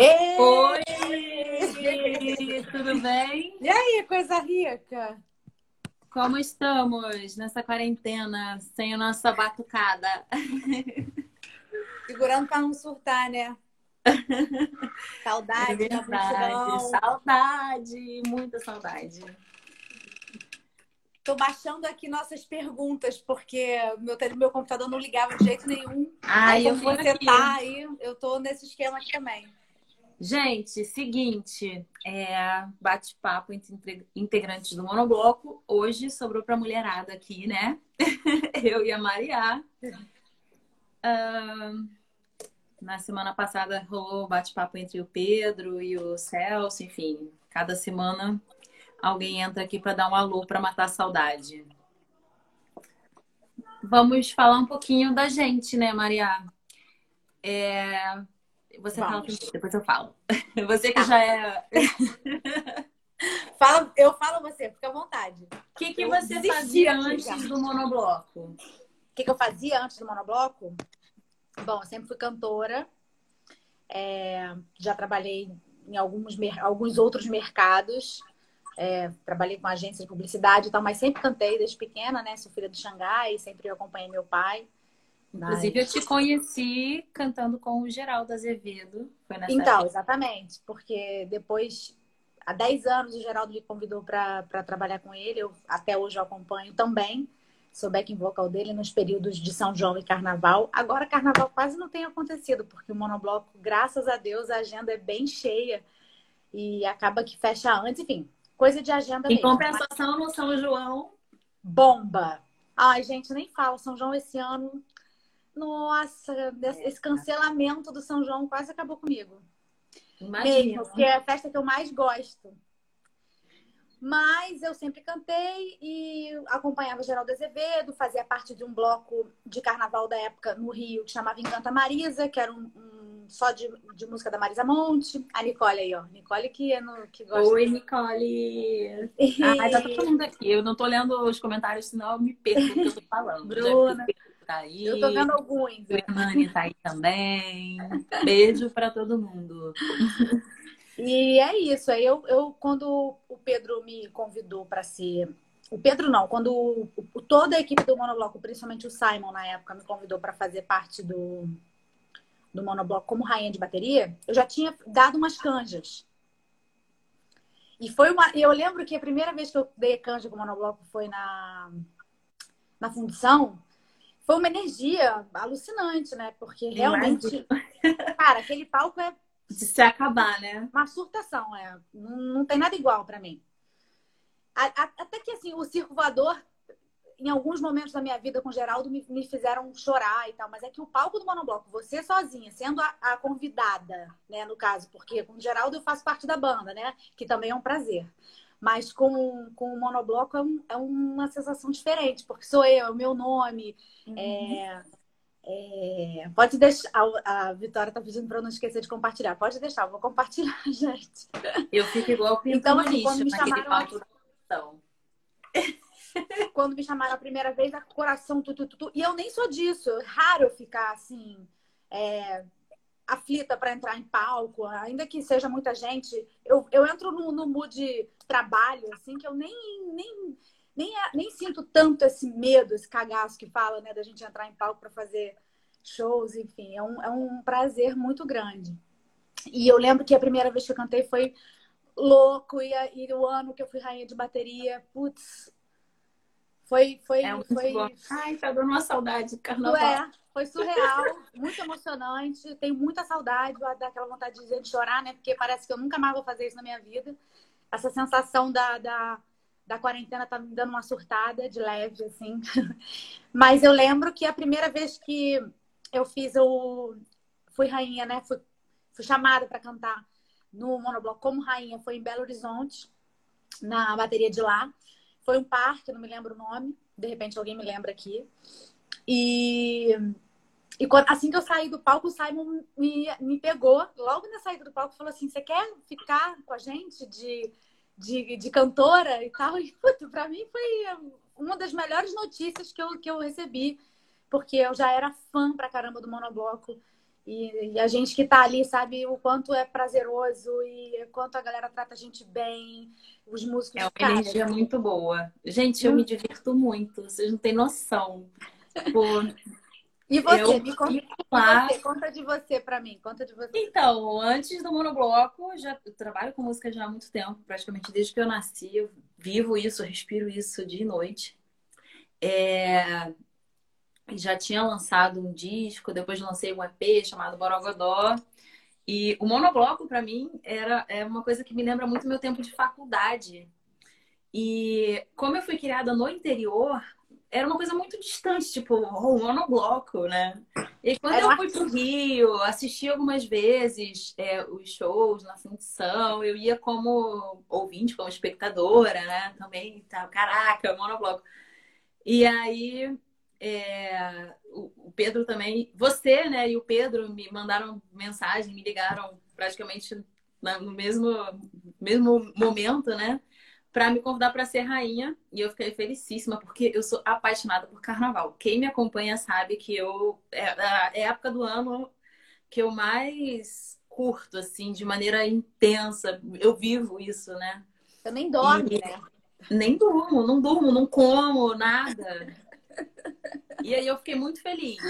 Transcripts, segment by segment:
Ei! Oi! Tudo bem? E aí, coisa rica? Como estamos nessa quarentena sem a nossa batucada? Segurando para não surtar, né? Saudade, É da verdade. multidão. Saudade, muita saudade. Tô baixando aqui nossas perguntas, porque meu, meu computador não ligava de jeito nenhum. Aí, eu vi você aqui. tá aí, eu tô nesse esquema aqui também. Gente, seguinte, é, bate-papo entre inte- integrantes do Monobloco. Hoje sobrou pra mulherada aqui, né? Eu e a Maria. Ahn, na semana passada rolou bate-papo entre o Pedro e o Celso, enfim, cada semana alguém entra aqui para dar um alô para matar a saudade. Vamos falar um pouquinho da gente, né, Maria? É, Você fala depois eu falo. Você que já é. Fala, eu falo você, fica à vontade. O que, que Eu você fazia antes já. do monobloco? O que, que eu fazia antes do monobloco? Bom, eu sempre fui cantora. É, já trabalhei em alguns, alguns outros mercados. É, trabalhei com agência de publicidade e tal, mas sempre cantei desde pequena, né? Sou filha do Xangai, sempre acompanhei meu pai. Inclusive, eu te conheci cantando com o Geraldo Azevedo. Foi nessa Então, época. exatamente, porque depois, há 10 anos, o Geraldo me convidou para trabalhar com ele. Eu, até hoje eu acompanho também. Sou backing vocal dele nos períodos de São João e Carnaval. Agora, Carnaval quase não tem acontecido, porque o Monobloco, graças a Deus, a agenda é bem cheia e acaba que fecha antes. Enfim, coisa de agenda Em mesmo. compensação, no São João, Bomba! Ai, gente, nem fala. São João esse ano. Nossa, esse cancelamento do São João quase acabou comigo. imagina. Mesmo, porque é a festa que eu mais gosto. Mas eu sempre cantei e acompanhava Geraldo Azevedo, fazia parte de um bloco de carnaval da época no Rio que chamava Encanta Marisa, que era um, um- só de, de música da Marisa Monte. A Nicole aí, ó. Nicole que, é no, que gosta. Oi, Nicole. Ai, tá todo mundo aqui. Eu não tô lendo os comentários, senão eu me perco no que eu tô falando. Bruna. Tá aí. Eu tô vendo alguns. O Hernani tá aí também. Beijo pra todo mundo. E é isso. Aí eu, eu quando o Pedro me convidou para ser. O Pedro não, quando o- toda a equipe do Monobloco, principalmente o Simon na época, me convidou para fazer parte do, do Monobloco como rainha de bateria, eu já tinha dado umas canjas. E foi uma. Eu lembro que a primeira vez que eu dei canja com o Monobloco foi na, na fundição. Foi uma energia alucinante, né? Porque realmente, cara, aquele palco é De se acabar, né? uma surtação, é. Não, não tem nada igual pra mim. A- a- até que assim, o circo voador, em alguns momentos da minha vida com o Geraldo, me, me fizeram chorar e tal. Mas é que o palco do Monobloco, você sozinha, sendo a, a convidada, né, no caso, porque com o Geraldo eu faço parte da banda, né? Que também é um prazer. Mas com, com o Monobloco é, um- é uma sensação diferente, porque sou eu, é o meu nome. É, é, pode deixar. A, a Vitória tá pedindo para eu não esquecer de compartilhar. Pode deixar, eu vou compartilhar, gente. Eu fico igual pinto Então, no assim, quando me chamaram função. Quando me chamaram a primeira vez, a coração, tu, tu, tu, tu. E eu nem sou disso. É raro eu ficar assim, é, aflita para entrar em palco, ainda que seja muita gente. Eu, eu entro no, no mood trabalho, assim, que eu nem, nem, nem, nem sinto tanto esse medo, esse cagaço que fala, né, da gente entrar em palco para fazer shows, enfim. É um, é um prazer muito grande. E eu lembro que a primeira vez que eu cantei foi louco, e, e o ano que eu fui rainha de bateria, putz, foi, foi, É foi, bom. Ai, tá dando uma saudade do carnaval. é, foi surreal, muito emocionante. Tenho muita saudade, vai dar aquela vontade de de chorar, né? Porque parece que eu nunca mais vou fazer isso na minha vida. Essa sensação da, da, da quarentena tá me dando uma surtada de leve, assim. Mas eu lembro que a primeira vez que eu fiz o. Fui rainha, né? Fui, fui chamada para cantar no Monobloco como rainha, foi em Belo Horizonte, na bateria de lá. Foi um parque, não me lembro o nome. De repente alguém me lembra aqui. E, e quando- assim que eu saí do palco, o Simon me, me pegou logo na saída do palco falou assim: Você quer ficar com a gente de, de, de cantora e tal? E pra mim foi uma das melhores notícias que eu, que eu recebi, porque eu já era fã pra caramba do Monobloco. E, e, a gente que tá ali sabe o quanto é prazeroso e quanto a galera trata a gente bem, os músicos. É uma cara, energia muito boa. Gente, eu hum. me divirto muito, vocês não têm noção. Tipo, e você, eu, me conta, lá... você, conta de você para mim, conta de você. Então, antes do monobloco, já eu trabalho com música já há muito tempo, praticamente desde que eu nasci, eu vivo isso, respiro isso dia e noite. É... Já tinha lançado um disco, depois lancei um EP chamado Borogodó. E o monobloco, para mim, era é uma coisa que me lembra muito meu tempo de faculdade. E como eu fui criada no interior, era uma coisa muito distante, tipo, o monobloco, né? E quando eu fui pro Rio, assisti algumas vezes é, os shows na função, eu ia como ouvinte, como espectadora, né? Também, tá, caraca, monobloco. E aí, é, o Pedro também, você, né, e o Pedro me mandaram mensagem, me ligaram praticamente no mesmo, mesmo momento, né? para me convidar para ser rainha. E eu fiquei felicíssima, porque eu sou apaixonada por carnaval. Quem me acompanha sabe que eu é, é a época do ano que eu mais curto, assim, de maneira intensa. Eu vivo isso, né? Também dorme, e... né? Nem durmo, não durmo, não como, nada. E aí eu fiquei muito feliz.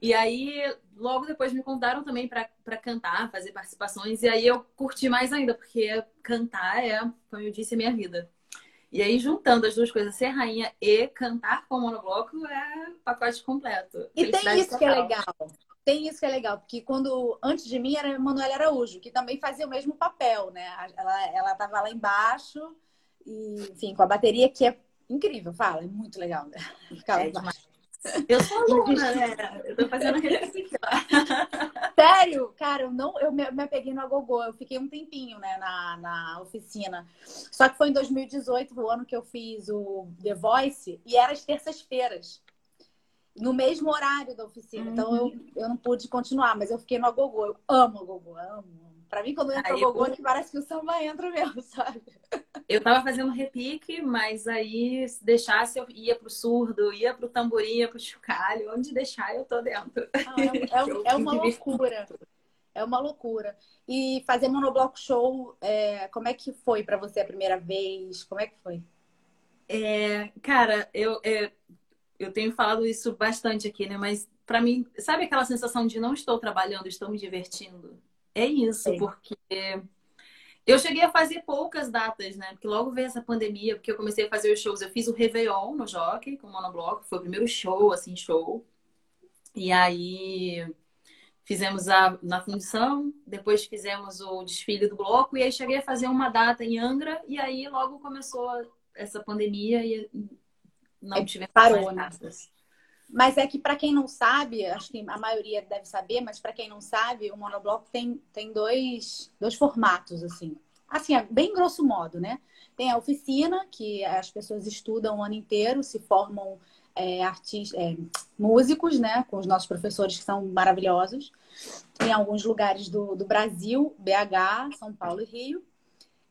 E aí, logo depois me convidaram também para cantar, fazer participações. E aí eu curti mais ainda, porque cantar é, como eu disse, a minha vida. E aí, juntando as duas coisas, ser rainha e cantar com monobloco é pacote completo. E tem isso total. que é legal. Tem isso que é legal, porque quando antes de mim era Manuela Araújo, que também fazia o mesmo papel, né? Ela, ela tava lá embaixo, e, enfim, com a bateria que é incrível, fala, é muito legal, né? É demais. Eu sou aluna, né? Eu tô fazendo repetição. Sério? Cara, eu não, eu me, me apeguei no agogô. Eu fiquei um tempinho, né, na, na oficina. Só que foi em 2018, o ano que eu fiz o The Voice, e era as terças-feiras. No mesmo horário da oficina. Uhum. Então eu, uhum. eu não pude continuar, mas eu fiquei no agogô. Eu amo agogô, amo. Pra mim, quando entra aí, o gogô, eu... parece que o samba entra mesmo, sabe? Eu tava fazendo repique, mas aí, se deixasse, eu ia pro surdo, ia pro tamborim, ia pro chocalho. Onde deixar, eu tô dentro. Ah, é, é, é uma loucura. É uma loucura. E fazer monobloco show, é, como é que foi para você a primeira vez? Como é que foi? É, cara, eu, é, eu tenho falado isso bastante aqui, né? Mas para mim, sabe aquela sensação de não estou trabalhando, estou me divertindo? É isso, Sim. porque eu cheguei a fazer poucas datas, né? Porque logo veio essa pandemia, porque eu comecei a fazer os shows. Eu fiz o Réveillon no Jockey, com o Monobloco, foi o primeiro show, assim, show. E aí fizemos a, na função, depois fizemos o desfile do bloco, e aí cheguei a fazer uma data em Angra, e aí logo começou essa pandemia e não é, tivemos parou, mais né? datas. Mas é que para quem não sabe, acho que a maioria deve saber, mas para quem não sabe, o monobloco tem, tem dois, dois formatos, assim. Assim, é bem grosso modo, né? Tem a oficina, que as pessoas estudam o ano inteiro, se formam é, artistas, é, músicos, né? Com os nossos professores que são maravilhosos. Em alguns lugares do, do Brasil, BH, São Paulo e Rio.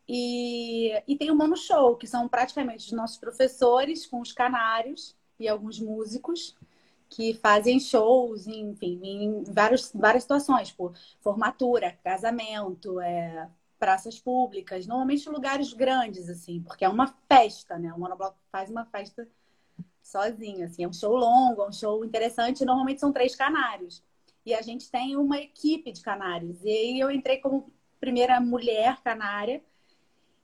E, e tem o Mono Show, que são praticamente os nossos professores com os canários e alguns músicos que fazem shows, enfim, em vários, várias situações, por formatura, casamento, é, praças públicas, normalmente lugares grandes, assim, porque é uma festa, né? O Monobloco faz uma festa sozinho, assim, é um show longo, é um show interessante, normalmente são três canários. E a gente tem uma equipe de canários. E aí eu entrei como primeira mulher canária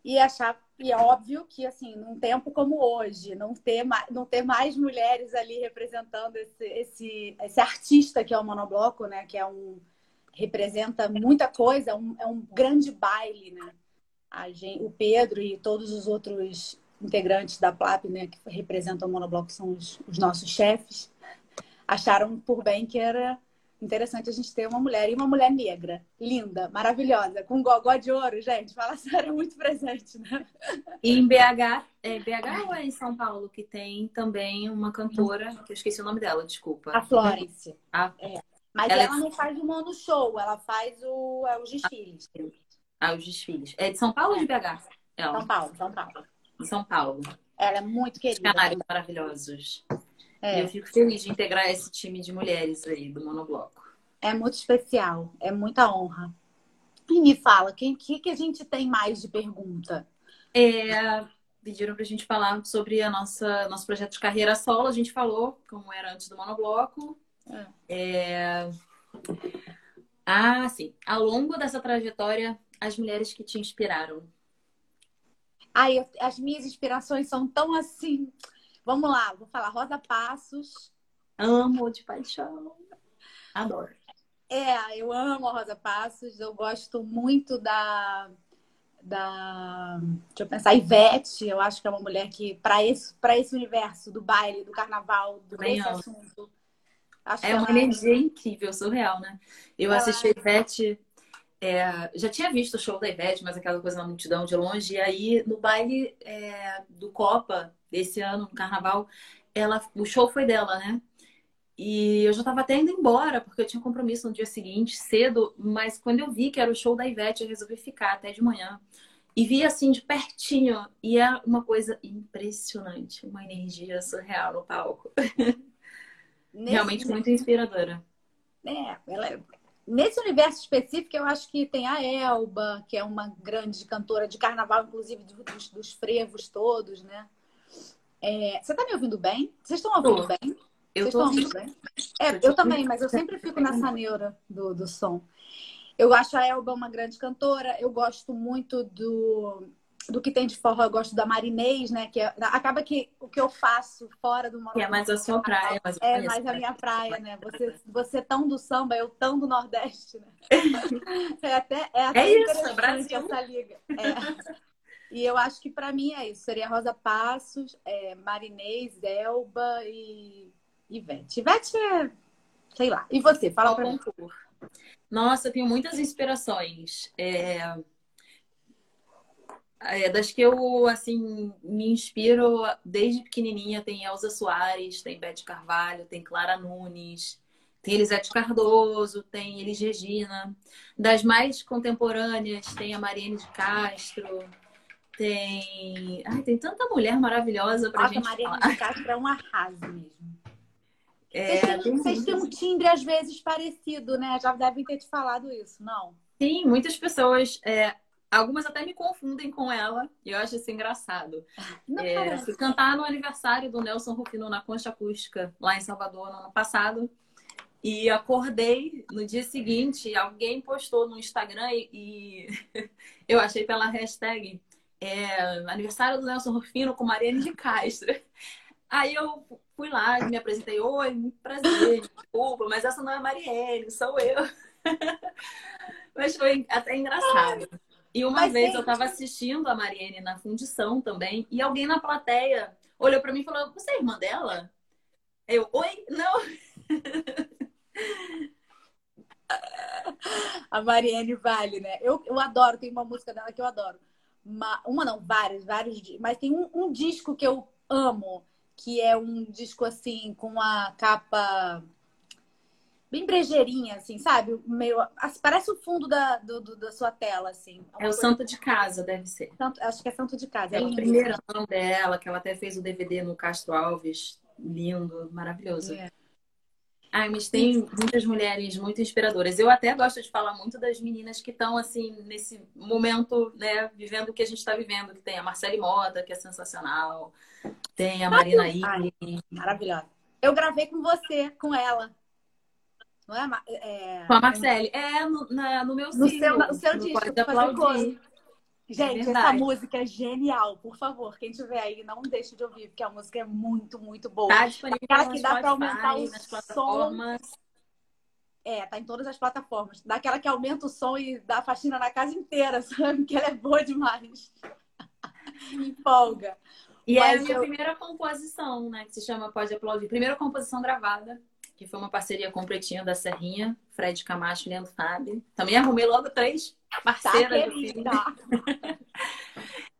e achar e é óbvio que, assim, num tempo como hoje, não ter, não ter mais mulheres ali representando esse, esse, esse artista que é o monobloco, né? Que é um representa muita coisa, é um, é um grande baile, né? A gente, o Pedro e todos os outros integrantes da PLAP, né, que representam o monobloco, são os, os nossos chefes, acharam por bem que era interessante a gente ter uma mulher e uma mulher negra, linda, maravilhosa, com gogó de ouro, gente. Fala sério, muito presente, né? E em BH, é BH ou é em São Paulo que tem também uma cantora, que eu esqueci o nome dela, desculpa. A Florence. A... É. Mas ela, ela é... não faz o mono show, ela faz o, é, os desfiles. Ah, os desfiles. É de São Paulo ou de BH? Ela? São Paulo, São Paulo. São Paulo. Ela é muito querida. Canários maravilhosos. É. E eu fico feliz de integrar esse time de mulheres aí do Monobloco. É muito especial, é muita honra. E me fala, o que, que a gente tem mais de pergunta? É, pediram para a gente falar sobre a nossa nosso projeto de carreira solo. A gente falou como era antes do monobloco. É. É... Ah, sim. Ao longo dessa trajetória, as mulheres que te inspiraram. Ai, eu, as minhas inspirações são tão assim. Vamos lá, vou falar Rosa Passos. Amo de paixão. Adoro. É, eu amo a Rosa Passos. Eu gosto muito da da deixa eu pensar Ivete eu acho que é uma mulher que para esse esse universo do baile do carnaval do Bem esse assunto é uma energia incrível surreal né eu ela... assisti a Ivete é, já tinha visto o show da Ivete mas aquela coisa na multidão de longe e aí no baile é, do Copa desse ano no carnaval ela o show foi dela né e eu já estava até indo embora, porque eu tinha um compromisso no dia seguinte, cedo, mas quando eu vi que era o show da Ivete, eu resolvi ficar até de manhã. E vi assim de pertinho, e é uma coisa impressionante, uma energia surreal no palco. Nesse... Realmente muito inspiradora. É, ela é... Nesse universo específico, eu acho que tem a Elba, que é uma grande cantora de carnaval, inclusive dos, dos frevos todos, né? É... Você tá me ouvindo bem? Vocês estão ouvindo bem? Eu tô ouvindo. É, eu também, mas eu sempre fico nessa neura do, do som. Eu acho a Elba uma grande cantora. Eu gosto muito do, do que tem de forró. Eu gosto da Marinês, né? Que é, acaba que o que eu faço fora do Que é mais a sua praia. Mas é mais a minha praia, né? Você, você tão do samba, eu tão do Nordeste, né? É até, é até é isso, Brasil. essa liga. É. E eu acho que para mim é isso. Seria Rosa Passos, é, Marinês, Elba e Ivete. Ivete é, sei lá. E você? Fala para mim. Nossa, eu tenho muitas inspirações. É... É, das que eu, assim, me inspiro desde pequenininha, tem Elza Soares, tem Beth Carvalho, tem Clara Nunes, tem Elisete Cardoso, tem Elis Regina. Das mais contemporâneas, tem a Mariane de Castro, tem... Ai, tem tanta mulher maravilhosa pra Nossa, gente a Mariane falar. de Castro é um arraso mesmo. É, vocês, têm, um timbre, às vezes, parecido, né? Já devem ter te falado isso, não? Sim, muitas pessoas. É, algumas até me confundem com ela, e eu acho isso engraçado. Não é, fui cantar no aniversário do Nelson Rufino na Concha Acústica, lá em Salvador, no ano passado. E acordei no dia seguinte, alguém postou no Instagram e, e eu achei pela hashtag é, aniversário do Nelson Rufino com Mariane de Castro. Aí eu fui lá, me apresentei, oi, muito prazer, desculpa, mas essa não é a Marielle, sou eu. mas foi até engraçado. E uma mas vez tem... eu estava assistindo a Marielle na fundição também, e alguém na plateia olhou para mim e falou: Você é irmã dela? Eu, oi? Não. a Marielle vale, né? Eu, eu adoro, tem uma música dela que eu adoro. Uma, uma não, várias, vários, mas tem um, um disco que eu amo, que é um disco assim com a capa bem brejeirinha, assim, sabe? Meio, parece o fundo da, do, do, da sua tela, assim. É, é o Santo de Casa, deve ser. Santo, acho que é Santo de Casa. É, é o primeiro dela, que ela até fez o DVD no Castro Alves. Lindo, maravilhoso. É. Ai, mas tem muitas mulheres muito inspiradoras. Eu até gosto de falar muito das meninas que estão, assim, nesse momento, né, vivendo o que a gente está vivendo. Que tem a Marcele Mota, que é sensacional. Tem a Marina Ine. Maravilhosa. Eu gravei com você, com ela. Não é? é... Com a Marcele. É, no, na, no meu no seu, no seu disco. Aplaudir. Gente, é essa música é genial. Por favor, quem tiver aí, não deixe de ouvir, porque a música é muito, muito boa. Tá disponível Aquela que dá para aumentar o som. É, tá em todas as plataformas. Daquela que aumenta o som e dá faxina na casa inteira, sabe? Que ela é boa demais. Empolga. E Mas é a minha eu... primeira composição, né? Que se chama Pode Aplaudir. Primeira composição gravada, que foi uma parceria com o Pretinho da Serrinha, Fred Camacho e Leandro Fábio. Também arrumei logo três parceiras tá, do filme.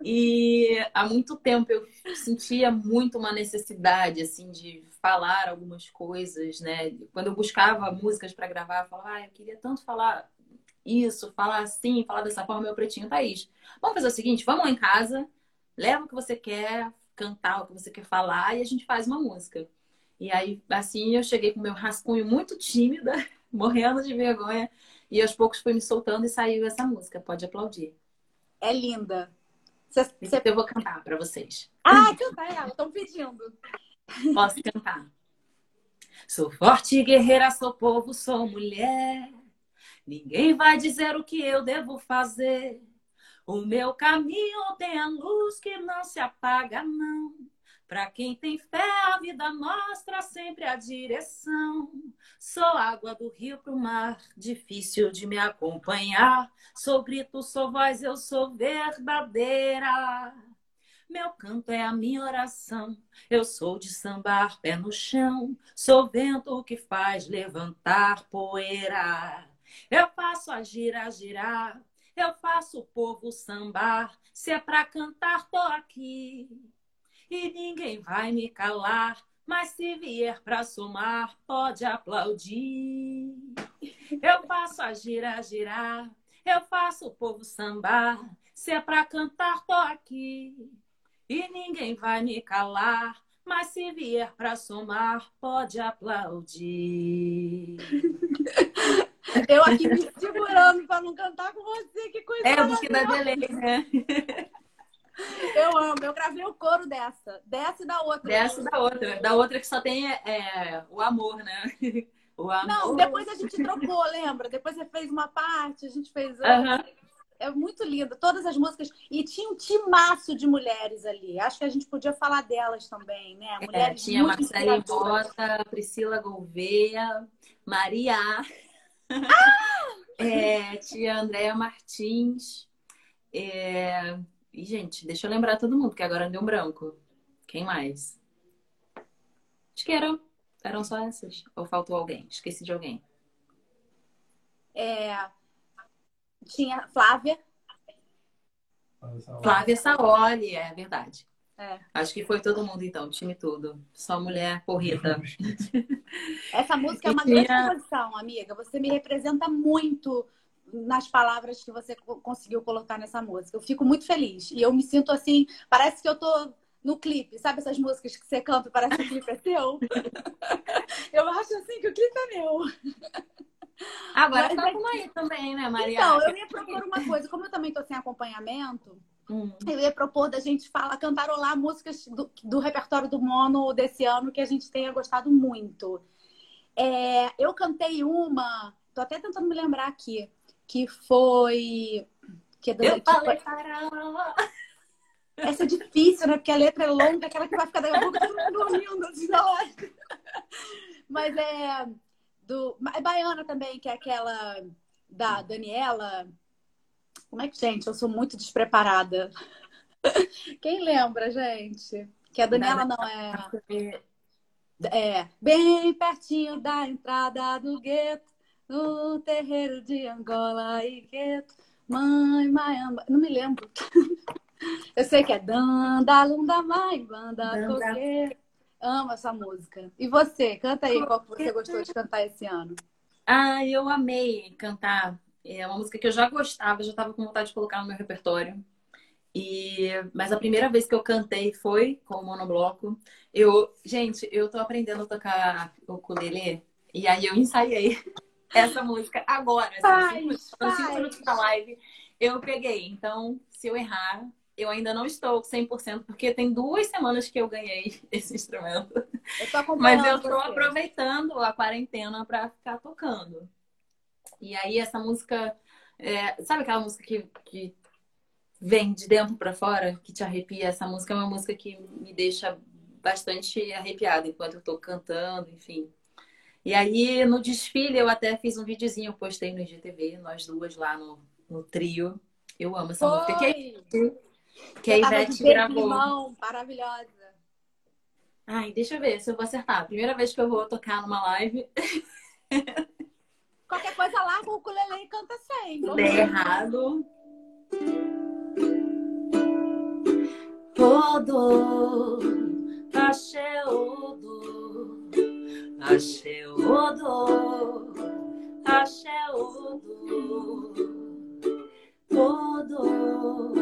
e há muito tempo eu sentia muito uma necessidade, assim, de falar algumas coisas, né? Quando eu buscava músicas para gravar, eu falava, ah, eu queria tanto falar isso, falar assim, falar dessa forma, meu pretinho, Thaís. Vamos fazer o seguinte, vamos lá em casa, leva o que você quer cantar, o que você quer falar e a gente faz uma música. E aí, assim, eu cheguei com meu rascunho muito tímida morrendo de vergonha. E aos poucos foi me soltando e saiu essa música. Pode aplaudir. É linda. Cê, cê... Eu vou cantar para vocês. Ah, canta ela, estão pedindo. Posso cantar. Sou forte, guerreira, sou povo, sou mulher. Ninguém vai dizer o que eu devo fazer. O meu caminho tem a luz que não se apaga, não. Para quem tem fé, a vida mostra sempre a direção. Sou água do rio pro mar, difícil de me acompanhar. Sou grito, sou voz, eu sou verdadeira. Meu canto é a minha oração. Eu sou de sambar pé no chão. Sou vento que faz levantar poeira. Eu faço a girar, girar. Eu faço o povo sambar. Se é pra cantar, tô aqui e ninguém vai me calar. Mas se vier pra somar, pode aplaudir. Eu faço a gira girar, eu faço o povo sambar. Se é pra cantar, tô aqui. E ninguém vai me calar. Mas se vier pra somar, pode aplaudir. Eu aqui me segurando para não cantar com você, que coisa É, porque dá delay, né? Eu amo, eu gravei o coro dessa. Dessa e da outra. Dessa e da outra. Da outra que só tem é, o amor, né? O amor. Não, depois a gente trocou, lembra? Depois você fez uma parte, a gente fez outra. É muito lindo, todas as músicas. E tinha um timaço de mulheres ali. Acho que a gente podia falar delas também, né? É, mulheres é, tinha Marcela Bota, Priscila Gouveia, Maria. Ah! É, tinha Andréa Martins. É, e, gente, deixa eu lembrar todo mundo, que agora deu um branco. Quem mais? Acho que eram, eram só essas. Ou faltou alguém? Esqueci de alguém. É... Tinha Flávia. Flávia Saoli, é verdade. É. Acho que foi todo mundo, então, time todo. Só mulher corrida. Essa música é uma grande composição, amiga. Você me representa muito nas palavras que você conseguiu colocar nessa música. Eu fico muito feliz. E eu me sinto assim, parece que eu tô no clipe. Sabe essas músicas que você canta e parece que o clipe é seu? eu acho assim que o clipe é meu. Agora tá com aí também, né, Maria? Então, eu ia propor uma coisa. Como eu também tô sem acompanhamento, hum. eu ia propor da gente falar, cantarolar músicas do, do repertório do Mono desse ano que a gente tenha gostado muito. É, eu cantei uma, tô até tentando me lembrar aqui que foi. Que é do, Eu que falei. Essa é difícil, né? Porque a letra é longa, aquela que vai ficar daqui a pouco todo mundo dormindo assim live. Mas é do. É baiana também, que é aquela da Daniela. Como é que, gente? Eu sou muito despreparada. Quem lembra, gente? Que a Daniela não é. É, bem pertinho da entrada do gueto no terreiro de Angola e Gueto, mãe, maiamba. Não me lembro. Eu sei que é Danda, Lunda, Mãe, Banda, Coqueiro. Amo essa música. E você? Canta aí qual que você gostou de cantar esse ano. Ah, eu amei cantar. É uma música que eu já gostava, já estava com vontade de colocar no meu repertório. E... Mas a primeira vez que eu cantei foi com o monobloco. Eu, gente, eu tô aprendendo a tocar o ukulele e aí eu ensaiei essa música agora, assim, cinco, cinco minutos da live, eu peguei. Então, se eu errar, eu ainda não estou 100%, porque tem duas semanas que eu ganhei esse instrumento. Eu Mas eu estou aproveitando a quarentena para ficar tocando. E aí, essa música, é, sabe aquela música que, que vem de dentro para fora, que te arrepia? Essa música é uma música que me deixa bastante arrepiada enquanto eu estou cantando, enfim. E aí, no desfile, eu até fiz um videozinho, postei no IGTV, nós duas lá no, no trio. Eu amo essa Foi. música. Que, que a Ivete gravou. Limão, maravilhosa. Ai, deixa eu ver se eu vou acertar. Primeira vez que eu vou tocar numa live. Qualquer coisa lá, o ukulele e canta sem. Dei errado. Todo achei Axé Odo, Axé Odo, Odo,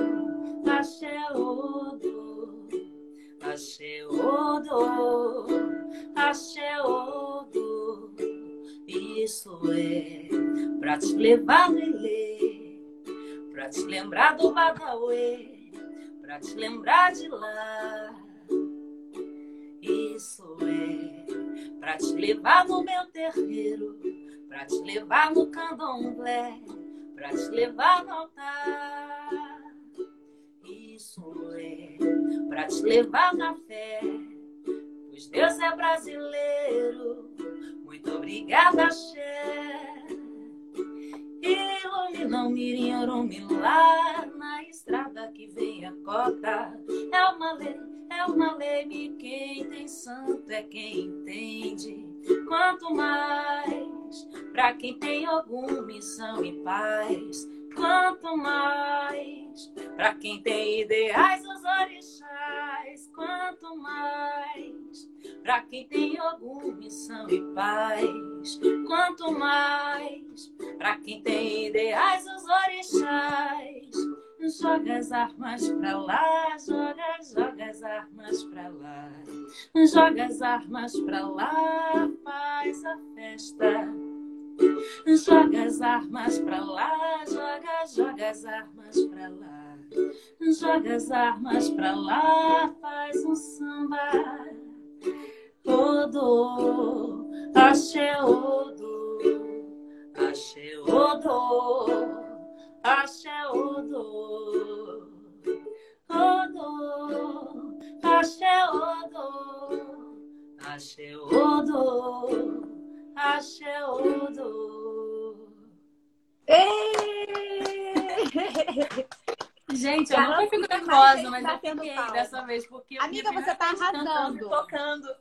Axé Odo, Axé Odo, Axé Odo, isso é pra te levar Ilê, pra te lembrar do Badauê, pra te lembrar de lá. Isso é pra te levar no meu terreiro, pra te levar no candomblé, pra te levar no altar. Isso é pra te levar na fé, pois Deus é brasileiro. Muito obrigada, Xé. Ilumina o mirim, lá na estrada que vem a cota. É uma lei, é uma lei, quem tem santo é quem entende. Quanto mais, pra quem tem alguma missão e paz. Quanto mais, pra quem tem ideais, os orixás. Quanto mais, pra quem tem alguma missão e paz. Quanto mais, pra quem tem ideais, os orixás. Joga as armas pra lá, joga, joga as armas pra lá. Joga as armas pra lá, faz a festa. Joga as armas pra lá, joga, joga as armas pra lá. Joga as armas pra lá, faz um samba. Odo, axé, odo, axé, odo, axé, odo, odo. Gente, eu nunca fico nervosa, mas tá eu fiquei dessa vez, porque Amiga, você tá arrasando. Tocando.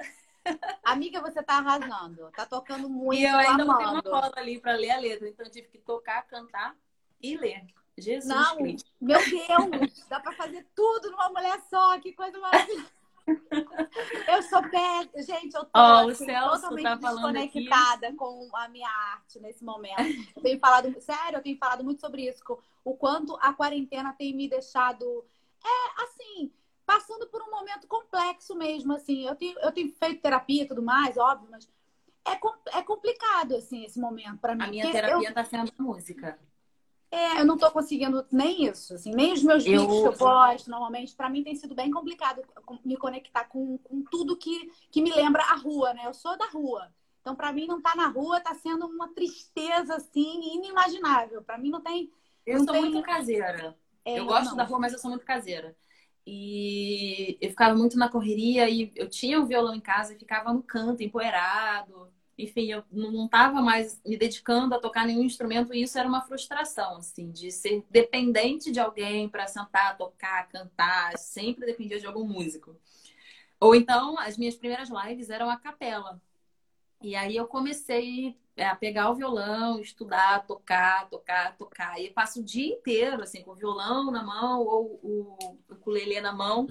Amiga, você tá arrasando. Tá tocando muito. E eu ainda não tenho uma cola ali pra ler a letra, então eu tive que tocar, cantar e ler. Jesus não, Cristo. Meu Deus, dá pra fazer tudo numa mulher só, que coisa maravilhosa. Eu sou péssima. Gente, eu tô oh, assim, totalmente tá desconectada com a minha arte nesse momento. Eu tenho falado, sério, eu tenho falado muito sobre isso. O quanto a quarentena tem me deixado. É, assim, passando por um momento complexo mesmo, assim. Eu tenho, eu tenho feito terapia e tudo mais, óbvio, mas é, é complicado, assim, esse momento para mim. A minha terapia eu... tá sendo música. É, eu não tô conseguindo nem isso, assim, nem os meus vídeos eu... que eu posto normalmente. Para mim tem sido bem complicado me conectar com, com tudo que, que me lembra a rua, né? Eu sou da rua. Então, para mim, não tá na rua tá sendo uma tristeza, assim, inimaginável. Para mim, não tem. Eu não sou tem... muito caseira. É, eu gosto não. da rua, mas eu sou muito caseira. E eu ficava muito na correria e eu tinha o violão em casa e ficava no canto, empoeirado. Enfim, eu não estava mais me dedicando a tocar nenhum instrumento e isso era uma frustração, assim, de ser dependente de alguém para sentar, tocar, cantar. Sempre dependia de algum músico. Ou então, as minhas primeiras lives eram a capela. E aí eu comecei é, a pegar o violão, estudar, tocar, tocar, tocar. E passo o dia inteiro, assim, com o violão na mão ou o ukulele na mão.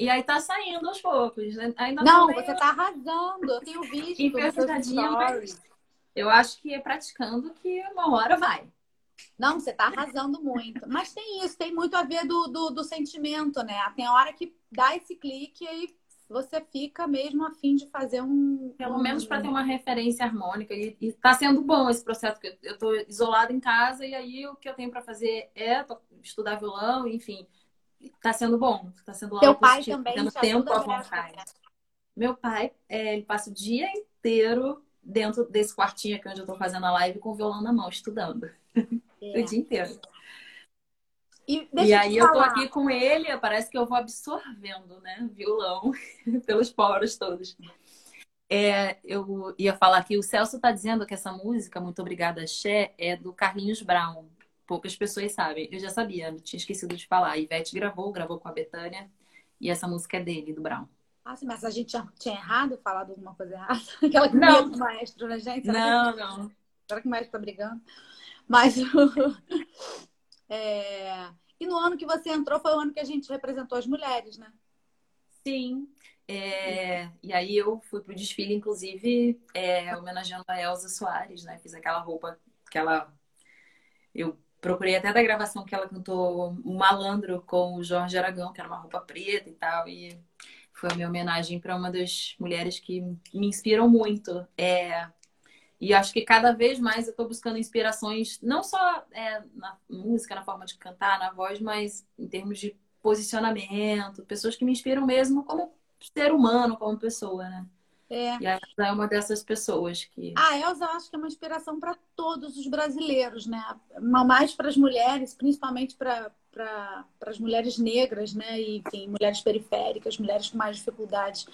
E aí tá saindo aos poucos. Né? Ainda não, meio... você tá arrasando. Eu tenho visto stories. Eu acho que é praticando que uma hora vai. Não, você tá arrasando muito. Mas tem isso, tem muito a ver do, do, do sentimento, né? Tem hora que dá esse clique e aí você fica mesmo a fim de fazer um. Pelo um... menos para ter uma referência harmônica. E, e tá sendo bom esse processo, que eu tô isolada em casa e aí o que eu tenho para fazer é estudar violão, enfim. Tá sendo bom, tá sendo Teu pai positivo, também tendo tempo à vontade. Meu pai, é, ele passa o dia inteiro dentro desse quartinho aqui onde eu tô fazendo a live com o violão na mão, estudando. É. o dia inteiro. E, e aí eu, eu tô aqui com ele, parece que eu vou absorvendo, né? Violão pelos poros todos. É, eu ia falar que o Celso está dizendo que essa música, Muito Obrigada, Xé, é do Carlinhos Brown. Poucas pessoas sabem. Eu já sabia, tinha esquecido de falar. A Ivete gravou, gravou com a Betânia. E essa música é dele, do Brown. Ah, sim, mas a gente tinha, tinha errado, falado alguma coisa errada? Aquela que não. do maestro, né, gente? Será não, que... não. Será que o maestro tá brigando? Mas É... E no ano que você entrou foi o ano que a gente representou as mulheres, né? Sim. É... E aí eu fui pro desfile, inclusive, é, homenageando a Elza Soares, né? Fiz aquela roupa que ela. Eu procurei até da gravação que ela cantou um malandro com o Jorge Aragão, que era uma roupa preta e tal. E foi a minha homenagem para uma das mulheres que me inspiram muito. É... E acho que cada vez mais eu estou buscando inspirações, não só é, na música, na forma de cantar, na voz, mas em termos de posicionamento, pessoas que me inspiram mesmo como ser humano, como pessoa, né? É. E a Elsa é uma dessas pessoas que. A Elsa, eu acho que é uma inspiração para todos os brasileiros, né? Mais para as mulheres, principalmente para para as mulheres negras, né? E enfim, mulheres periféricas, mulheres com mais dificuldades.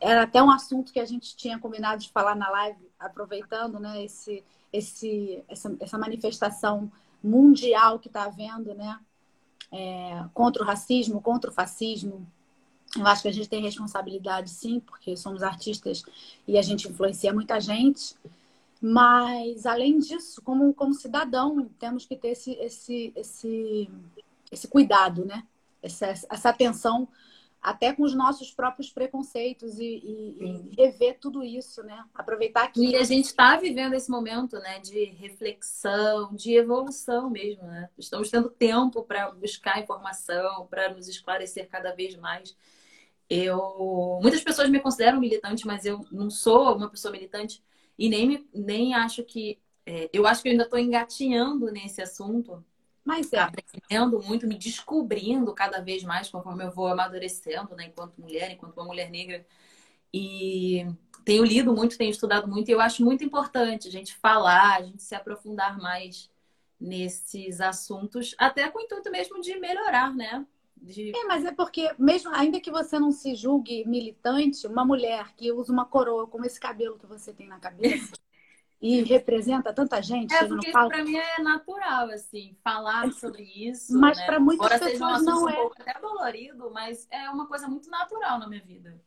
Era até um assunto que a gente tinha combinado de falar na live, aproveitando, né? Esse, esse, essa, essa manifestação mundial que está havendo, né? É, contra o racismo, contra o fascismo, eu acho que a gente tem responsabilidade, sim, porque somos artistas e a gente influencia muita gente. Mas, além disso, como, como cidadão, temos que ter esse, esse, esse, esse cuidado, né? Essa, essa atenção até com os nossos próprios preconceitos e, e, e, rever tudo isso, né? Aproveitar que e a gente está vivendo esse momento, né, de reflexão, de evolução mesmo, né? Estamos tendo tempo para buscar informação, para nos esclarecer cada vez mais. Eu, muitas pessoas me consideram militante, mas eu não sou uma pessoa militante e nem, me, nem acho que. É, eu acho que eu ainda estou engatinhando nesse assunto. Mas é. Aprendendo muito, me descobrindo cada vez mais conforme eu vou amadurecendo, né, enquanto mulher, enquanto uma mulher negra. E tenho lido muito, tenho estudado muito, e eu acho muito importante a gente falar, a gente se aprofundar mais nesses assuntos, até com o intuito mesmo de melhorar, né? De... É, mas é porque, mesmo ainda que você não se julgue militante, uma mulher que usa uma coroa como esse cabelo que você tem na cabeça e representa tanta gente. É, porque pra mim é natural, assim, falar é, sobre isso. Mas né? para muitas Embora pessoas não é. Um pouco até dolorido, mas é uma coisa muito natural na minha vida.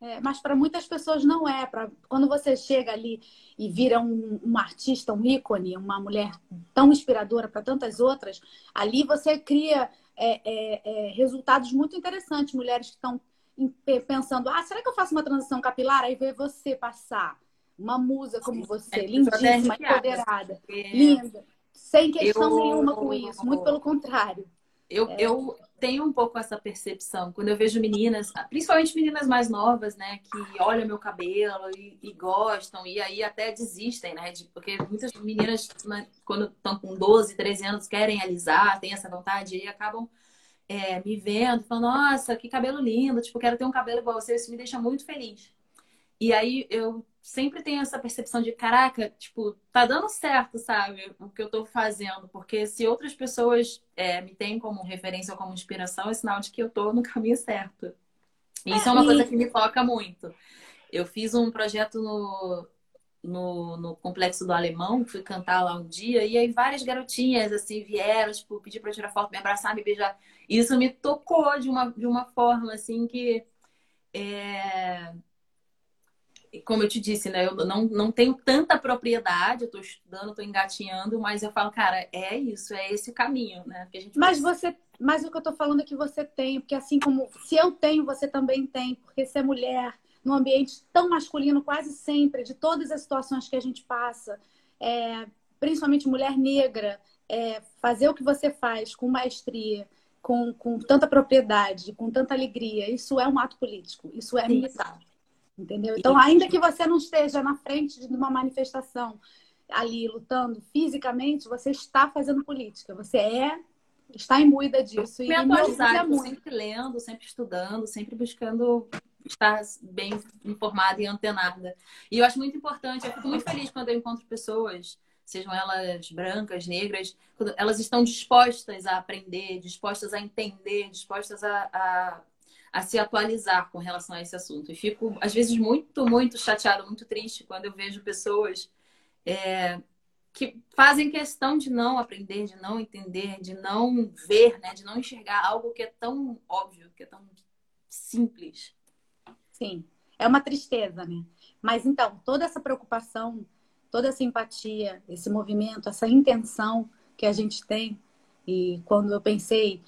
É, mas para muitas pessoas não é. Pra, quando você chega ali e vira um, um artista, um ícone, uma mulher tão inspiradora para tantas outras, ali você cria é, é, é, resultados muito interessantes. Mulheres que estão pensando, ah, será que eu faço uma transição capilar? Aí vê você passar. Uma musa como você, é, lindíssima, empoderada, linda, sem questão eu... nenhuma com isso, muito pelo contrário. Eu, é. eu tenho um pouco essa percepção. Quando eu vejo meninas, principalmente meninas mais novas, né, que olham meu cabelo e, e gostam, e aí até desistem, né? De, porque muitas meninas, né, quando estão com 12, 13 anos, querem alisar, têm essa vontade, e acabam é, me vendo, falando, nossa, que cabelo lindo, tipo, quero ter um cabelo igual você, isso me deixa muito feliz. E aí eu sempre tenho essa percepção de, caraca, tipo, tá dando certo, sabe? O que eu tô fazendo. Porque se outras pessoas é, me têm como referência ou como inspiração, é sinal de que eu tô no caminho certo. E isso é uma coisa que me toca muito. Eu fiz um projeto no, no, no Complexo do Alemão, fui cantar lá um dia, e aí várias garotinhas, assim, vieram, tipo, pedir pra tirar foto, me abraçar, me beijar. Isso me tocou de uma, de uma forma, assim, que... É como eu te disse, né? Eu não, não tenho tanta propriedade, eu estou estudando, estou engatinhando, mas eu falo, cara, é isso, é esse o caminho, né? Mas você, mas o que eu estou falando é que você tem, porque assim como se eu tenho, você também tem, porque ser mulher num ambiente tão masculino quase sempre, de todas as situações que a gente passa, é, principalmente mulher negra, é, fazer o que você faz com maestria, com, com tanta propriedade, com tanta alegria, isso é um ato político, isso é militar. Entendeu? Então, ainda que você não esteja na frente de uma manifestação ali lutando fisicamente, você está fazendo política. Você é está imbuída disso. Me atualizar, muito. sempre lendo, sempre estudando, sempre buscando estar bem informada e antenada. E eu acho muito importante, eu fico muito feliz quando eu encontro pessoas, sejam elas brancas, negras, elas estão dispostas a aprender, dispostas a entender, dispostas a, a a se atualizar com relação a esse assunto. E fico, às vezes, muito, muito chateada, muito triste quando eu vejo pessoas é, que fazem questão de não aprender, de não entender, de não ver, né? de não enxergar algo que é tão óbvio, que é tão simples. Sim, é uma tristeza, né? Mas então, toda essa preocupação, toda essa empatia, esse movimento, essa intenção que a gente tem, e quando eu pensei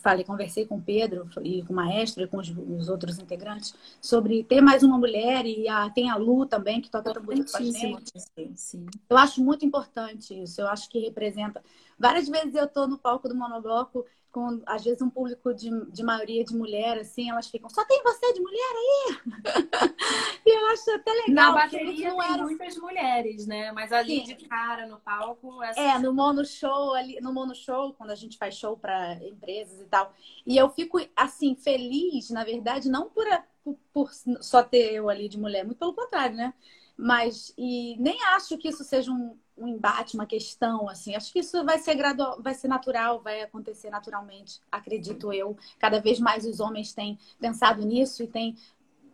falei, conversei com o Pedro e com o maestro e com os, os, outros integrantes sobre ter mais uma mulher e a, tem a Lu também, que toca também com a gente. Sim, sim. Eu acho muito importante isso. Eu acho que representa. Várias vezes eu tô no palco do monobloco com, às vezes, um público de, de maioria de mulher, assim, elas ficam, só tem você de mulher aí? e eu acho até legal. Na bateria não eram muitas mulheres, né? Mas ali Sim. de cara no palco... Essa... É, no mono show, ali, no mono show, quando a gente faz show para empresas e tal. E eu fico, assim, feliz, na verdade, não por, por, por só ter eu ali de mulher, muito pelo contrário, né? Mas, e nem acho que isso seja um, um embate, uma questão, assim. Acho que isso vai ser gradual, vai ser natural, vai acontecer naturalmente, acredito eu. Cada vez mais os homens têm pensado nisso e têm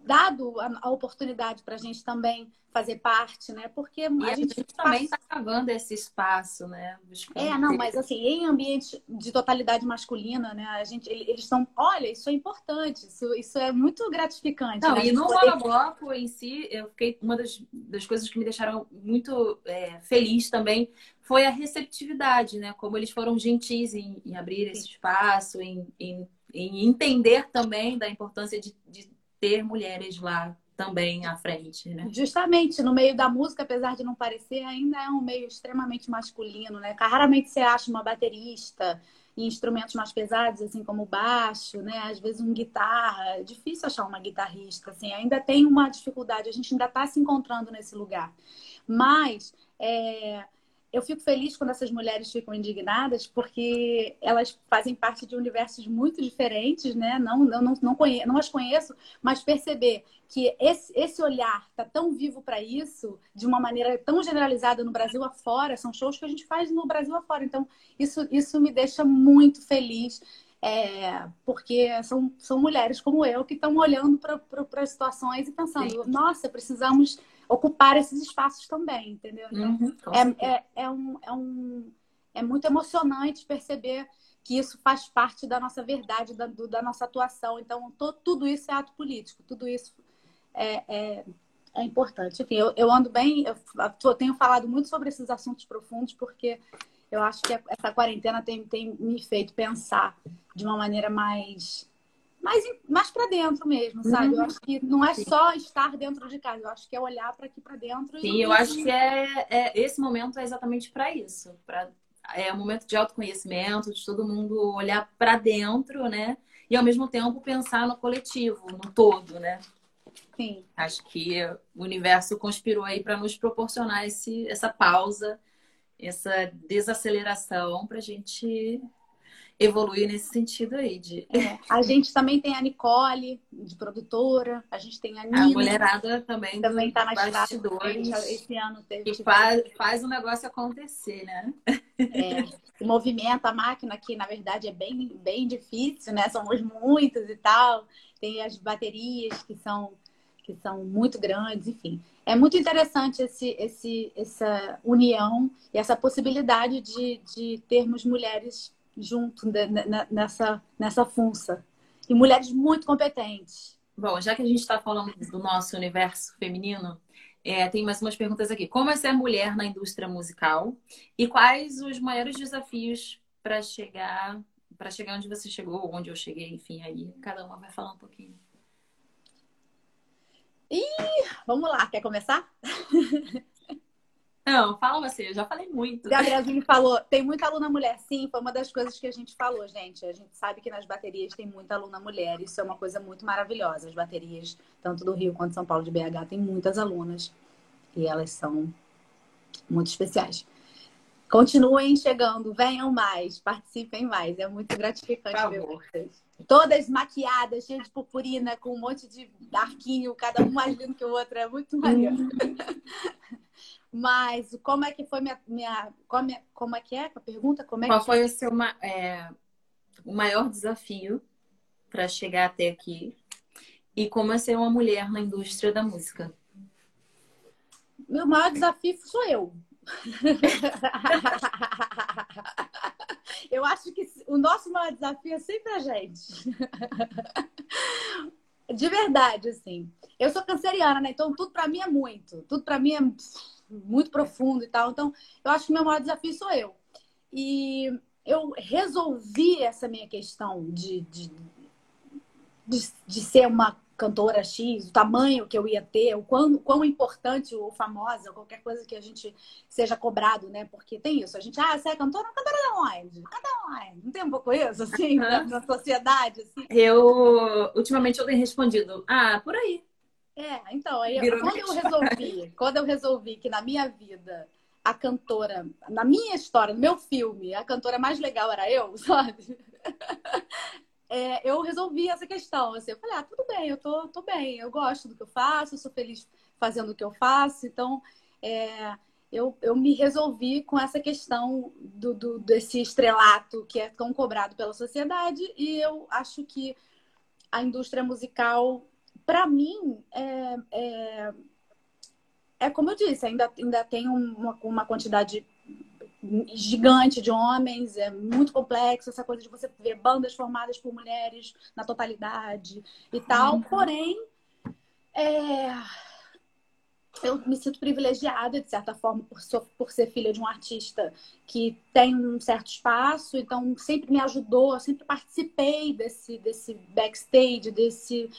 dado a, a oportunidade para a gente também fazer parte, né? Porque a, a gente, gente também está cavando esse espaço, né? Buscando é, não, mas assim, em ambiente de totalidade masculina, né? A gente, eles estão, olha, isso é importante, isso, isso é muito gratificante. Não, né? e no poder... em si, eu fiquei uma das, das coisas que me deixaram muito é, feliz também foi a receptividade, né? Como eles foram gentis em, em abrir esse espaço, em, em, em, entender também da importância de, de ter mulheres lá também à frente, né? Justamente, no meio da música, apesar de não parecer, ainda é um meio extremamente masculino, né? Raramente você acha uma baterista em instrumentos mais pesados, assim como baixo, né? Às vezes um guitarra, é difícil achar uma guitarrista, assim, ainda tem uma dificuldade, a gente ainda está se encontrando nesse lugar. Mas é, eu fico feliz quando essas mulheres ficam indignadas, porque elas fazem parte de universos muito diferentes, né? Não, não, não, não, conheço, não as conheço, mas perceber que esse, esse olhar está tão vivo para isso, de uma maneira tão generalizada no Brasil afora, são shows que a gente faz no Brasil afora. Então, isso, isso me deixa muito feliz. É, porque são, são mulheres como eu que estão olhando para as situações e pensando, Sim. nossa, precisamos ocupar esses espaços também, entendeu? Então, uhum, é, é, é, um, é, um, é muito emocionante perceber que isso faz parte da nossa verdade, da, do, da nossa atuação. Então, to, tudo isso é ato político, tudo isso é, é, é importante. Enfim, eu, eu ando bem, eu, eu tenho falado muito sobre esses assuntos profundos, porque eu acho que essa quarentena tem, tem me feito pensar de uma maneira mais mais, mais para dentro mesmo, sabe? Uhum. Eu acho que não é Sim. só estar dentro de casa, eu acho que é olhar para aqui para dentro. Sim, eu acho que é, é esse momento é exatamente para isso, para é um momento de autoconhecimento, de todo mundo olhar para dentro, né? E ao mesmo tempo pensar no coletivo, no todo, né? Sim. Acho que o universo conspirou aí para nos proporcionar esse, essa pausa, essa desaceleração para a gente evoluir nesse sentido aí. De... É, a gente também tem a Nicole, de produtora, a gente tem a Nina. A mulherada também, também está nas bastidores. Esse ano teve. E faz, faz o negócio acontecer, né? É, movimenta a máquina, que na verdade é bem, bem difícil, né? Somos muitos e tal. Tem as baterias que são, que são muito grandes, enfim. É muito interessante esse, esse, essa união e essa possibilidade de, de termos mulheres junto nessa, nessa funça. E mulheres muito competentes. Bom, já que a gente está falando do nosso universo feminino, é, tem mais umas perguntas aqui. Como é ser mulher na indústria musical? E quais os maiores desafios para chegar para chegar onde você chegou, onde eu cheguei, enfim, aí cada uma vai falar um pouquinho. Ih, vamos lá, quer começar? Não, fala você, eu já falei muito. Gabrielzinho falou, tem muita aluna mulher. Sim, foi uma das coisas que a gente falou, gente. A gente sabe que nas baterias tem muita aluna mulher. Isso é uma coisa muito maravilhosa. As baterias, tanto do Rio quanto de São Paulo de BH, tem muitas alunas. E elas são muito especiais. Continuem chegando, venham mais, participem mais. É muito gratificante ver vocês. Todas maquiadas, cheias de purpurina, com um monte de arquinho, cada um mais lindo que o outro. É muito maneiro. Mas como é que foi minha. minha como, é, como é que é a pergunta? Como é Qual que... foi o seu é, o maior desafio para chegar até aqui? E como é ser uma mulher na indústria da música? Meu maior desafio sou eu. eu acho que o nosso maior desafio é sempre a gente. De verdade, assim. Eu sou canceriana, né? Então tudo para mim é muito. Tudo para mim é muito profundo e tal. Então, eu acho que o meu maior desafio sou eu. E eu resolvi essa minha questão de, de, de, de ser uma cantora X, o tamanho que eu ia ter, o quão, quão importante ou famosa, qualquer coisa que a gente seja cobrado, né? Porque tem isso, a gente, ah, você é cantora, cantora da onde? Canta onde? Não tem um pouco isso, assim, na, na, sociedade, assim? Eu, ultimamente eu tenho respondido, ah, por aí. É, então, aí, quando eu resolvi, quando eu resolvi que na minha vida a cantora, na minha história, no meu filme, a cantora mais legal era eu, sabe? é, eu resolvi essa questão. Assim, eu falei, ah, tudo bem, eu tô, tô bem, eu gosto do que eu faço, eu sou feliz fazendo o que eu faço, então é, eu, eu me resolvi com essa questão do, do, desse estrelato que é tão cobrado pela sociedade, e eu acho que a indústria musical, para mim, é, é, é, como eu disse, ainda, ainda tem uma, uma quantidade gigante de homens, é muito complexo essa coisa de você ver bandas formadas por mulheres na totalidade e tal. Uhum. Porém, é... eu me sinto privilegiada, de certa forma, por, por ser filha de um artista que tem um certo espaço, então sempre me ajudou, sempre participei desse, desse backstage, desse.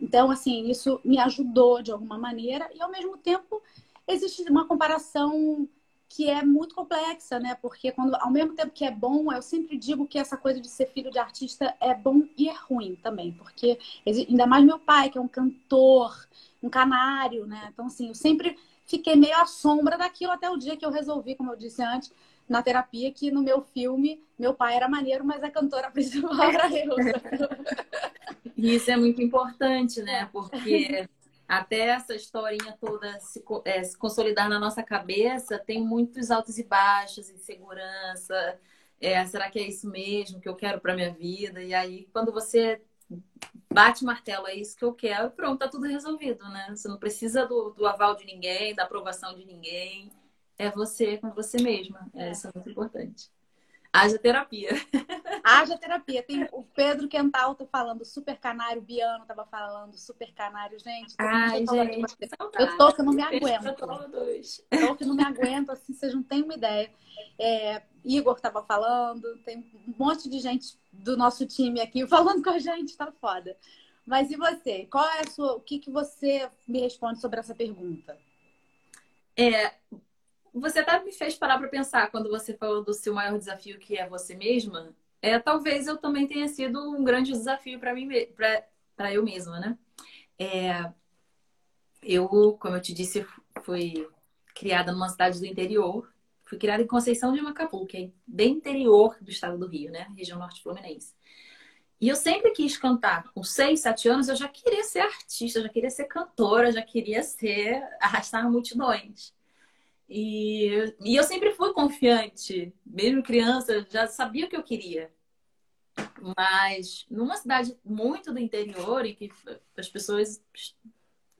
Então, assim, isso me ajudou de alguma maneira, e ao mesmo tempo existe uma comparação que é muito complexa, né? Porque quando, ao mesmo tempo que é bom, eu sempre digo que essa coisa de ser filho de artista é bom e é ruim também, porque ainda mais meu pai, que é um cantor, um canário, né? Então assim, eu sempre fiquei meio à sombra daquilo até o dia que eu resolvi, como eu disse antes, na terapia, que no meu filme meu pai era maneiro, mas a cantora principal era eu. Isso é muito importante, né? Porque até essa historinha toda se, é, se, consolidar na nossa cabeça, tem muitos altos e baixos, insegurança. É, será que é isso mesmo que eu quero para minha vida? E aí, quando você bate martelo, é isso que eu quero, pronto, tá tudo resolvido, né? Você não precisa do, do aval de ninguém, da aprovação de ninguém. É você com você mesma. É, isso é muito importante. Haja terapia. Haja terapia. Tem o Pedro Quental tá falando super canário, Biano tava falando super canário, gente. Ai, gente, eu tô que não me aguento. Tô que não me aguento, assim, vocês não têm uma ideia. É, Igor tava falando, tem um monte de gente do nosso time aqui falando com a gente, tá foda. Mas e você? Qual é a sua. O que, que você me responde sobre essa pergunta? É, você até me fez parar para pensar quando você falou do seu maior desafio, que é você mesma. É, talvez eu também tenha sido um grande desafio para mim, para eu mesma, né? É, eu, como eu te disse, fui criada numa cidade do interior. Fui criada em Conceição de Macapu, que é bem interior do estado do Rio, né? Região norte fluminense. E eu sempre quis cantar. Com seis, sete anos, eu já queria ser artista, já queria ser cantora, já queria ser arrastar multidões. E, e eu sempre fui confiante, mesmo criança, já sabia o que eu queria. Mas numa cidade muito do interior, em que as pessoas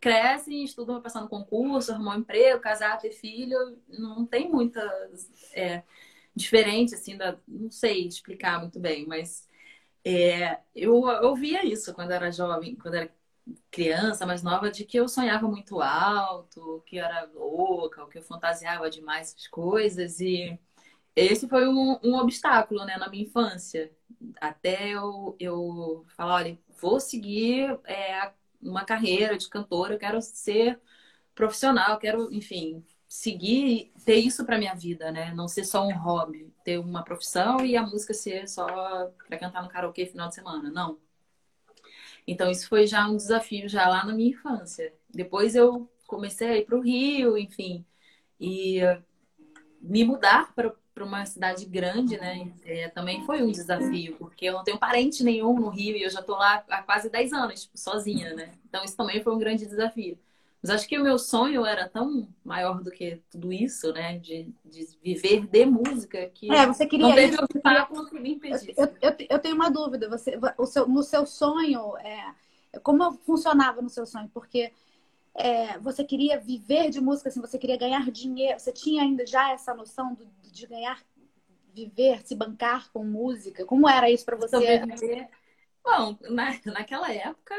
crescem, estudam, passando concurso, arrumar um emprego, casar, ter filho, não tem muita é, diferente, assim, da, não sei explicar muito bem, mas é, eu, eu via isso quando era jovem, quando era criança, mais nova, de que eu sonhava muito alto, que era louca, que eu fantasiava demais as coisas. E esse foi um, um obstáculo né, na minha infância. Até eu, eu falar, olha, vou seguir é, uma carreira de cantora, eu quero ser profissional, quero, enfim, seguir, ter isso para minha vida, né? Não ser só um hobby, ter uma profissão e a música ser só para cantar no karaokê final de semana. Não então, isso foi já um desafio já lá na minha infância. Depois eu comecei a ir para o Rio, enfim, e me mudar para uma cidade grande, né? É, também foi um desafio, porque eu não tenho parente nenhum no Rio e eu já estou lá há quase 10 anos, tipo, sozinha, né? Então, isso também foi um grande desafio. Mas acho que o meu sonho era tão maior do que tudo isso, né? De, de viver de música que é, você queria não teve isso, obstáculo que me impedisse. Eu, eu, eu, tenho uma dúvida. Você, o seu, no seu sonho, é, como funcionava no seu sonho? Porque é, você queria viver de música, assim, você queria ganhar dinheiro. Você tinha ainda já essa noção do, de ganhar, viver, se bancar com música? Como era isso para você? Sobreviver. Bom, na, naquela época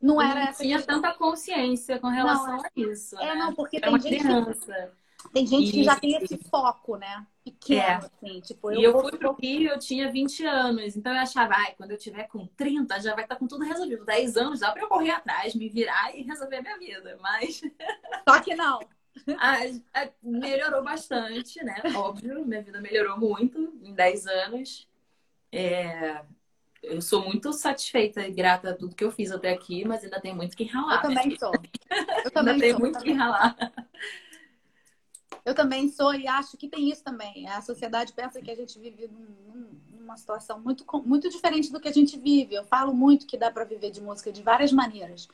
não era não tinha tanta consciência com relação não, a isso. É, né? não, porque era tem gente criança. Tem gente que já tem esse foco, né? Pequeno, é. assim. Tipo, eu e eu fui pro Rio, eu tinha 20 anos. Então eu achava, ai, quando eu tiver com 30, já vai estar com tudo resolvido. 10 anos, dá pra eu correr atrás, me virar e resolver a minha vida. Mas. Só que não. melhorou bastante, né? Óbvio, minha vida melhorou muito em 10 anos. É, eu sou muito satisfeita e grata a tudo que eu fiz até aqui, mas ainda tem muito que ralar. Eu também sou. Eu também ainda sou, tem muito que ralar. Eu também sou e acho que tem isso também. A sociedade pensa que a gente vive num, numa situação muito, muito diferente do que a gente vive. Eu falo muito que dá para viver de música de várias maneiras.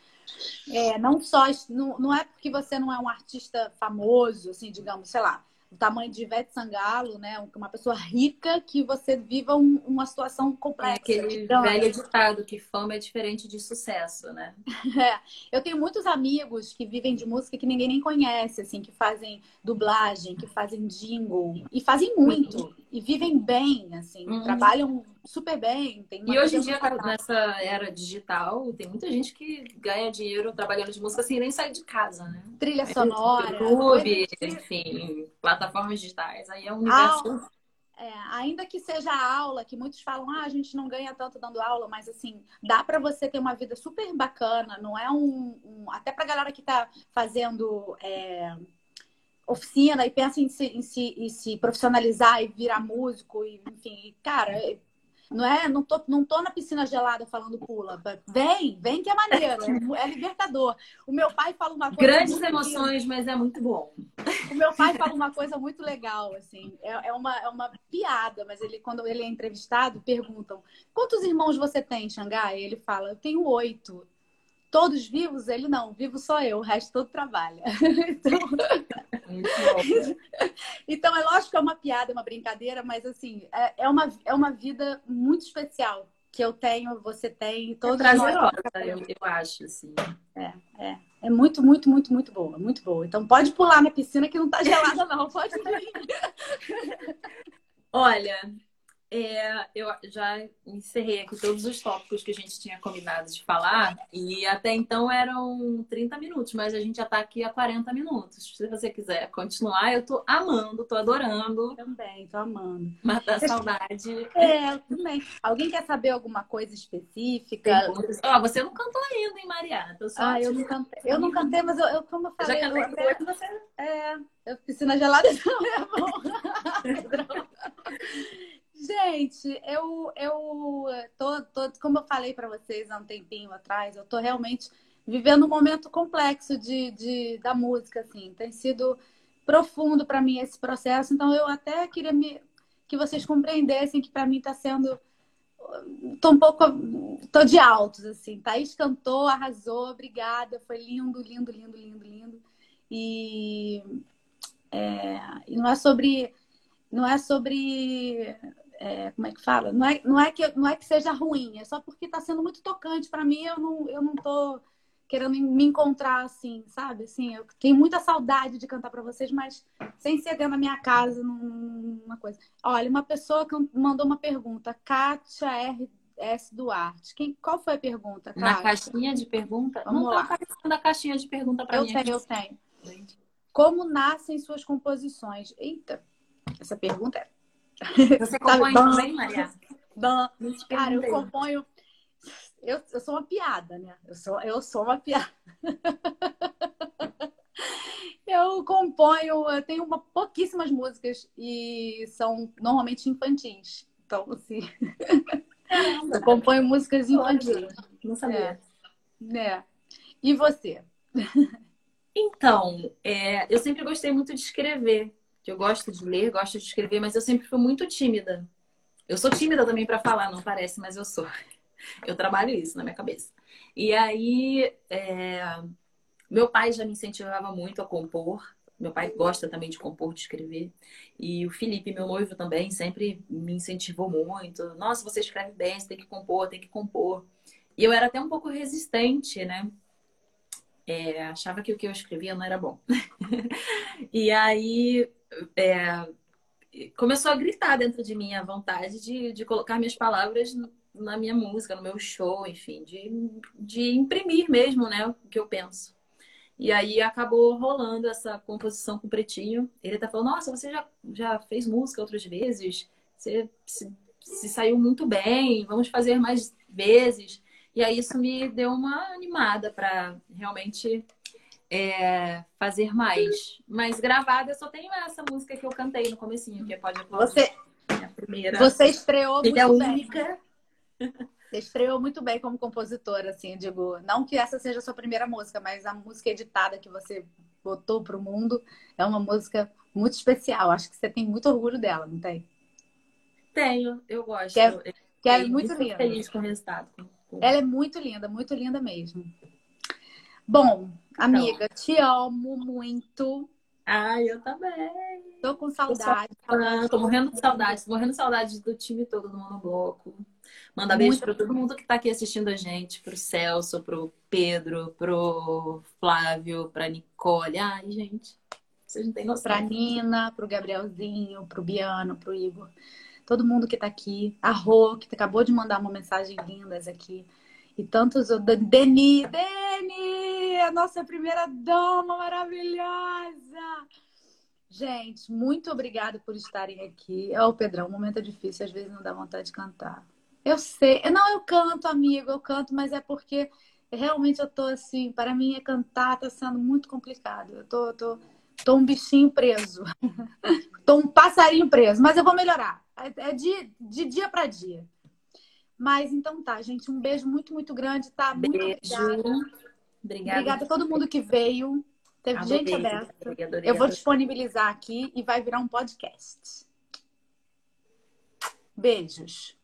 É, não só não, não é porque você não é um artista famoso, assim, digamos, sei lá, o tamanho de Ivete Sangalo, né? Uma pessoa rica que você viva um, uma situação complexa. É aquele então, velho ditado que fama é diferente de sucesso, né? É. Eu tenho muitos amigos que vivem de música que ninguém nem conhece, assim, que fazem dublagem, que fazem jingle e fazem muito e vivem bem, assim, uhum. trabalham super bem. e hoje em dia, nessa era digital, tem muita gente que ganha dinheiro trabalhando de música sem nem sair de casa, né? Trilha sonora. YouTube, enfim, plataformas digitais. Aí é um universo. É, ainda que seja aula, que muitos falam, ah, a gente não ganha tanto dando aula, mas assim, dá para você ter uma vida super bacana, não é um. um até pra galera que tá fazendo é, oficina e pensa em se, em, se, em se profissionalizar e virar músico, e, enfim, cara, não é, não tô, não tô na piscina gelada falando pula. Vem, vem que é maneiro, é libertador. O meu pai fala uma coisa. Grandes emoções, mas é muito bom. O meu pai fala uma coisa muito legal, assim. É, é, uma, é uma piada, mas ele, quando ele é entrevistado, perguntam: quantos irmãos você tem, Xangai? Ele fala: eu tenho oito todos vivos? Ele não, vivo só eu, o resto todo trabalha. então... então, é lógico que é uma piada, é uma brincadeira, mas assim, é, é, uma, é uma vida muito especial que eu tenho, você tem, todos é prazerosa, eu, eu acho, assim. É, é. É muito, muito, muito, muito boa, muito boa. Então pode pular na piscina que não tá gelada, não. Pode ir. Olha, é, eu já encerrei aqui todos os tópicos que a gente tinha combinado de falar, e até então eram 30 minutos, mas a gente já está aqui há 40 minutos. Se você quiser continuar, eu tô amando, tô adorando. Também, tô amando. Matar a saudade. É, eu também. Alguém quer saber alguma coisa específica? Ó, você não cantou ainda, hein, Mariana? ah, eu não cantei. Eu não cantei, mas eu, eu como eu falei. Já cantou eu você. É, eu piscina gelada não é bom. Gente, eu, eu tô, tô, como eu falei para vocês há um tempinho atrás, eu tô realmente vivendo um momento complexo de, de da música, assim. Tem sido profundo para mim esse processo, então eu até queria me, que vocês compreendessem que para mim está sendo tô um pouco tô de altos assim. Thaís cantou, arrasou, obrigada, foi lindo, lindo, lindo, lindo, lindo. E, é, não é sobre não é sobre é, como é que fala? Não é, não, é que, não é que seja ruim, é só porque está sendo muito tocante para mim. Eu não, eu não tô querendo me encontrar assim, sabe? Assim, eu tenho muita saudade de cantar para vocês, mas sem ser dentro da minha casa, numa coisa. Olha, uma pessoa que mandou uma pergunta, Kátia R. S. Duarte. Quem, qual foi a pergunta? Kátia? Na caixinha de pergunta? Vamos não tá aparecendo a caixinha de pergunta para mim. Eu tenho, eu tenho. Como nascem suas composições? Eita, essa pergunta é você compõe Sabe, também, Maria? Dan, cara, eu componho. Eu, eu sou uma piada, né? Eu sou, eu sou uma piada. eu componho, eu tenho uma, pouquíssimas músicas e são normalmente infantis. Então, assim. eu componho músicas infantis. Não sabia. É. é. E você? Então, é, eu sempre gostei muito de escrever que eu gosto de ler, gosto de escrever, mas eu sempre fui muito tímida. Eu sou tímida também para falar, não parece, mas eu sou. Eu trabalho isso na minha cabeça. E aí, é... meu pai já me incentivava muito a compor. Meu pai gosta também de compor, de escrever. E o Felipe, meu noivo, também sempre me incentivou muito. Nossa, você escreve bem, você tem que compor, tem que compor. E eu era até um pouco resistente, né? É, achava que o que eu escrevia não era bom. e aí é, começou a gritar dentro de mim a vontade de, de colocar minhas palavras na minha música, no meu show, enfim, de, de imprimir mesmo, né, o que eu penso. E aí acabou rolando essa composição com o Pretinho. Ele até falou: Nossa, você já, já fez música outras vezes, você se, se saiu muito bem, vamos fazer mais vezes. E aí isso me deu uma animada para realmente é, fazer mais. Mas gravada eu só tenho essa música que eu cantei no comecinho, que é Pode Aplaudir. Você, minha primeira. Você estreou muito é bem. única. Você estreou muito bem como compositora, assim, digo, não que essa seja a sua primeira música, mas a música editada que você botou para o mundo é uma música muito especial. Acho que você tem muito orgulho dela, não tem? Tenho, eu gosto. Que é, que é muito linda. feliz com o resultado. Ela é muito linda, muito linda mesmo. Bom, amiga, então. te amo muito. Ai, eu também. Tô com saudade. Tô, tô morrendo de saudade, tô morrendo de saudade do time todo do Monobloco. Manda muito beijo para todo mundo que tá aqui assistindo a gente, pro Celso, pro Pedro, pro Flávio, pra Nicole. Ai, gente, vocês não têm noção. Pra Nina, pro Gabrielzinho, pro Biano, pro Igor todo mundo que está aqui, a Rô, que acabou de mandar uma mensagem lindas aqui, e tantos. Deni, Deni, a nossa primeira dama maravilhosa! Gente, muito obrigada por estarem aqui. É o Pedrão, o momento é difícil, às vezes não dá vontade de cantar. Eu sei, não, eu canto, amigo, eu canto, mas é porque realmente eu tô assim, para mim é cantar tá sendo muito complicado. Eu tô, tô, tô um bichinho preso. tô um passarinho preso, mas eu vou melhorar. É, é de, de dia para dia. Mas então tá, gente. Um beijo muito, muito grande, tá? Muito beijo. obrigada. Obrigada. Obrigada a todo mundo que veio. Teve adorei, gente aberta. Adorei, eu vou disponibilizar aqui e vai virar um podcast. Beijos.